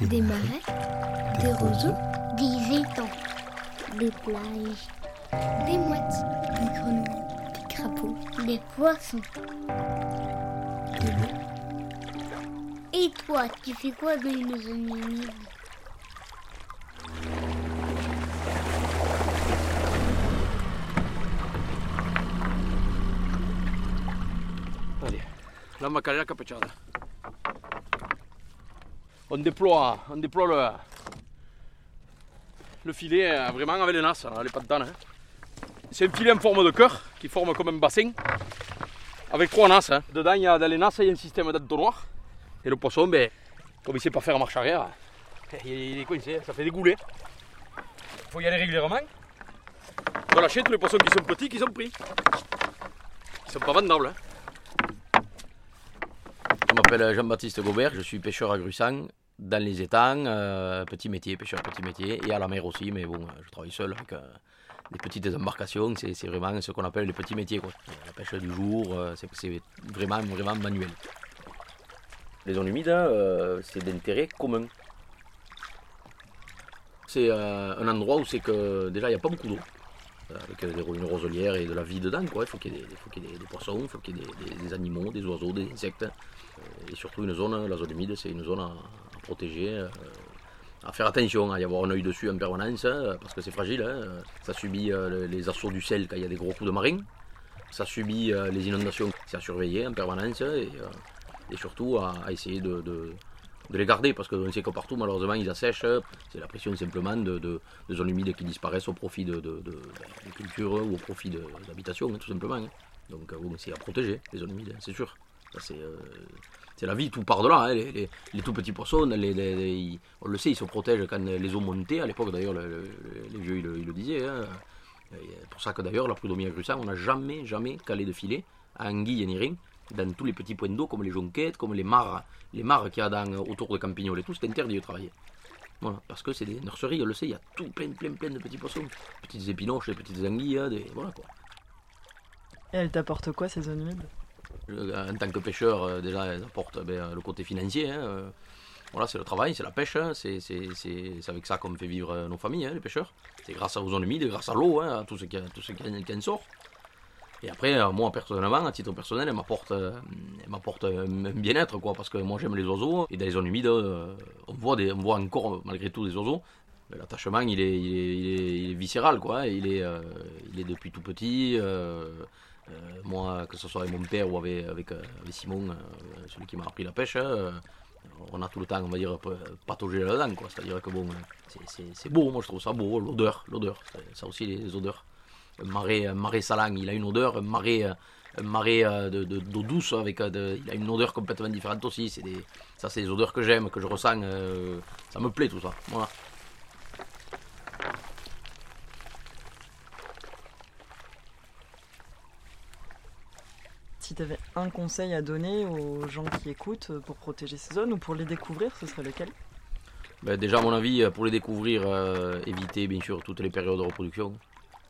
Des marais, des roseaux, Des étangs. Des plages. des mouettes, des grenouilles, des crapauds, Des poissons. de l'eau. Et toi, tu fais quoi dans une zone humide la Macarena Capechada. On déploie, on déploie le, le filet euh, vraiment avec les nasses, hein, les pattes hein. C'est un filet en forme de cœur qui forme comme un bassin avec trois nasses. hein. Dedans, il y a, dans les nasses, il y a un système d'entonnoir. Et le poisson, ben, comme il ne sait pas faire marche arrière, il est- coincé, ça fait des goulets. Il faut y aller régulièrement. Faut lâcher tous les poissons qui sont petits, qui sont pris. Ils sont pas vendables. hein. Je m'appelle Jean-Baptiste Gobert, je suis pêcheur à Grussan, dans les étangs, euh, petit métier, pêcheur petit métier, et à la mer aussi, mais bon, je travaille seul avec euh, des petites embarcations, c'est vraiment ce qu'on appelle les petits métiers. Quoi. La pêche du jour, euh, c'est vraiment, vraiment manuel. Les zones humides, euh, c'est d'intérêt commun. C'est un endroit où c'est que déjà il n'y a pas beaucoup d'eau, avec euh, une roselière et de la vie dedans. Quoi. Il faut qu'il y ait, des, poissons, il faut qu'il y ait des- animaux, des oiseaux, des insectes. Et surtout une zone, la zone humide, c'est une zone à, protéger, euh, à faire attention, à y avoir un œil dessus en permanence, euh, parce que c'est fragile. hein. Ça subit euh, le- les assauts du sel quand il y a des gros coups de marine. Ça subit euh, les inondations, c'est à surveiller en permanence et, euh, surtout à, essayer de- de les garder, parce qu'on sait que partout, malheureusement, ils assèchent. C'est la pression simplement de, zones humides qui disparaissent au profit de, cultures ou au profit de- d'habitations, hein, tout simplement. hein. Donc, euh, bon, c'est à protéger, les zones humides, hein, c'est sûr. Euh, c'est la vie, tout part de là. hein. Les, les- tout petits poissons, on le sait, ils se protègent quand les eaux montaient. À l'époque, d'ailleurs, le- le- le- les vieux, ils le, disaient. Et C'est pour ça que d'ailleurs, la prud'homie à Grussan, on n'a jamais, jamais calé de filet à anguille ni rien dans tous les petits points d'eau, comme les jonquettes, comme les mares, les mares qu'il y a dans, autour de Campignol et tout, c'est interdit de travailler. Voilà, parce que c'est des nurseries, on le sait, il y a tout plein, plein, plein de petits poissons. Petites épinoches, des petites anguilles, des, voilà quoi. Et elle t'apporte quoi ces zones humides? Euh, En tant que pêcheur, euh, déjà, elles apportent ben, le côté financier. hein, euh, Voilà, c'est le travail, c'est la pêche, hein, c'est avec ça qu'on fait vivre nos familles, hein, les pêcheurs. C'est grâce aux zones humides, grâce à l'eau, hein, à tout ce qui, tout ce qui, qui en sort. Et après, euh, moi personnellement, à titre personnel, elle m'apporte, euh, elle m'apporte un bien-être, quoi, parce que moi j'aime les oiseaux. Et dans les zones humides, euh, on, voit des, on voit encore malgré tout des oiseaux. L'attachement, il est, il, est, il, est, il est viscéral, quoi. Il est, il est depuis tout petit. moi, que ce soit avec mon père ou avec, Simon, celui qui m'a appris la pêche, euh, on a tout le temps, on va dire, pa- patauger là-dedans, quoi. C'est-à-dire que bon, c'est beau, moi je trouve ça beau, l'odeur, l'odeur. Ça aussi, les odeurs. Marais, un marais salang, il a une odeur, un marais, euh, marais euh, de- de- d'eau douce, avec, euh, de- il a une odeur complètement différente aussi. C'est des, ça, c'est des odeurs que j'aime, que je ressens. euh, ça me plaît tout ça. Voilà. Si tu avais un conseil à donner aux gens qui écoutent euh, pour protéger ces zones ou pour les découvrir, ce serait lequel? Ben, déjà, à mon avis, euh, pour les découvrir, euh, éviter bien sûr toutes les périodes de reproduction,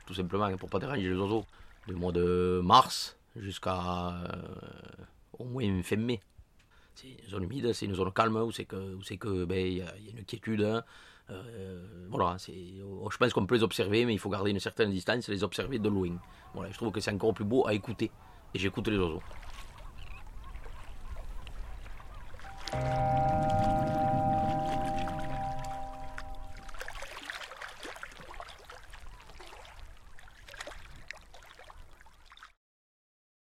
tout simplement, pour pas déranger les oiseaux. Du mois de mars jusqu'à euh, au moins fin mai. C'est une zone humide, c'est une zone calme où c'est que, où c'est que ben il y, a une quiétude. Hein. Euh, voilà, c'est, je pense qu'on peut les observer, mais il faut garder une certaine distance et les observer de loin. Voilà, je trouve que c'est encore plus beau à écouter. Et j'écoute les oiseaux.